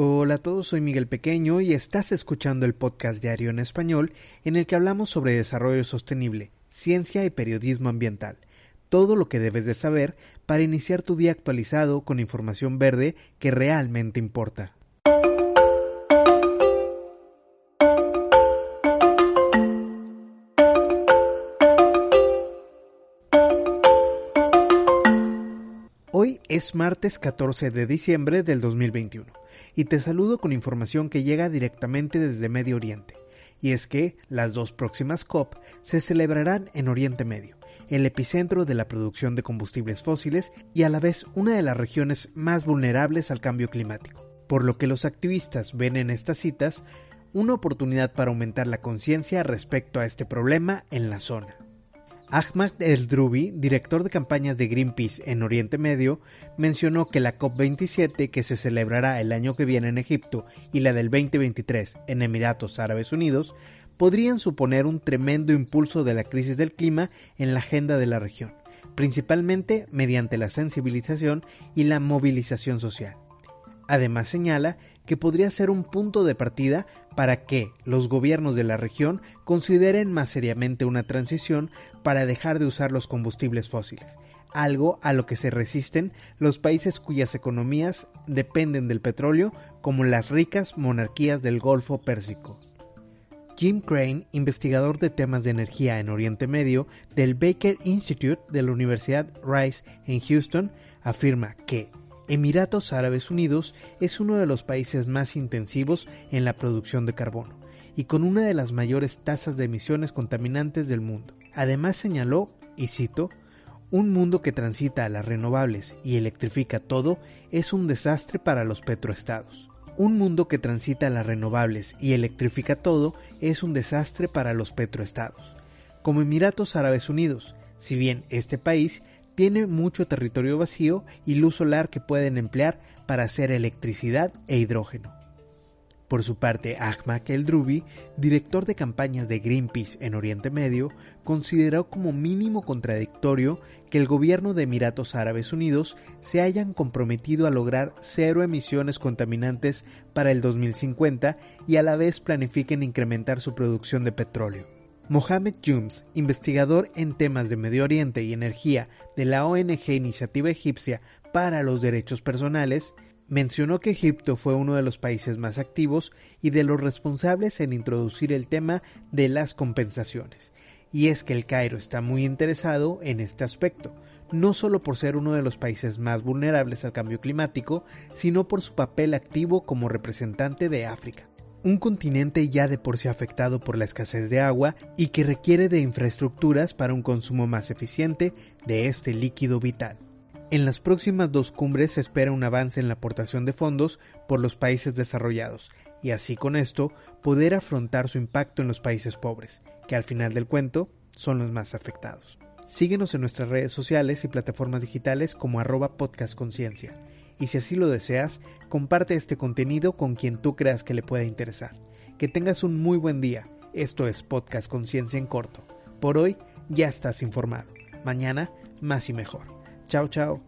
Hola a todos, soy Miguel Pequeño y estás escuchando el podcast diario en español en el que hablamos sobre desarrollo sostenible, ciencia y periodismo ambiental. Todo lo que debes de saber para iniciar tu día actualizado con información verde que realmente importa. Hoy es martes 14 de diciembre del 2021 y te saludo con información que llega directamente desde Medio Oriente. Y es que las dos próximas COP se celebrarán en Oriente Medio, el epicentro de la producción de combustibles fósiles y a la vez una de las regiones más vulnerables al cambio climático. Por lo que los activistas ven en estas citas una oportunidad para aumentar la conciencia respecto a este problema en la zona. Ahmad El-Drubi, director de campañas de Greenpeace en Oriente Medio, mencionó que la COP27 que se celebrará el año que viene en Egipto y la del 2023 en Emiratos Árabes Unidos podrían suponer un tremendo impulso de la crisis del clima en la agenda de la región, principalmente mediante la sensibilización y la movilización social. Además señala que podría ser un punto de partida para que los gobiernos de la región consideren más seriamente una transición para dejar de usar los combustibles fósiles, algo a lo que se resisten los países cuyas economías dependen del petróleo, como las ricas monarquías del Golfo Pérsico. Jim Crane, investigador de temas de energía en Oriente Medio del Baker Institute de la Universidad Rice en Houston, afirma que Emiratos Árabes Unidos es uno de los países más intensivos en la producción de carbono y con una de las mayores tasas de emisiones contaminantes del mundo. Además señaló, y cito, un mundo que transita a las renovables y electrifica todo es un desastre para los petroestados. Un mundo que transita a las renovables y electrifica todo es un desastre para los petroestados. Como Emiratos Árabes Unidos, si bien este país tiene mucho territorio vacío y luz solar que pueden emplear para hacer electricidad e hidrógeno. Por su parte, Ahmad El-Drubi, director de campañas de Greenpeace en Oriente Medio, consideró como mínimo contradictorio que el gobierno de Emiratos Árabes Unidos se hayan comprometido a lograr cero emisiones contaminantes para el 2050 y a la vez planifiquen incrementar su producción de petróleo. Mohamed Jums, investigador en temas de Medio Oriente y energía de la ONG Iniciativa Egipcia para los Derechos Personales, mencionó que Egipto fue uno de los países más activos y de los responsables en introducir el tema de las compensaciones. Y es que el Cairo está muy interesado en este aspecto, no solo por ser uno de los países más vulnerables al cambio climático, sino por su papel activo como representante de África un continente ya de por sí afectado por la escasez de agua y que requiere de infraestructuras para un consumo más eficiente de este líquido vital. En las próximas dos cumbres se espera un avance en la aportación de fondos por los países desarrollados y así con esto poder afrontar su impacto en los países pobres, que al final del cuento son los más afectados. Síguenos en nuestras redes sociales y plataformas digitales como arroba podcastconciencia y si así lo deseas, comparte este contenido con quien tú creas que le pueda interesar. Que tengas un muy buen día. Esto es Podcast Conciencia en Corto. Por hoy ya estás informado. Mañana más y mejor. Chao, chao.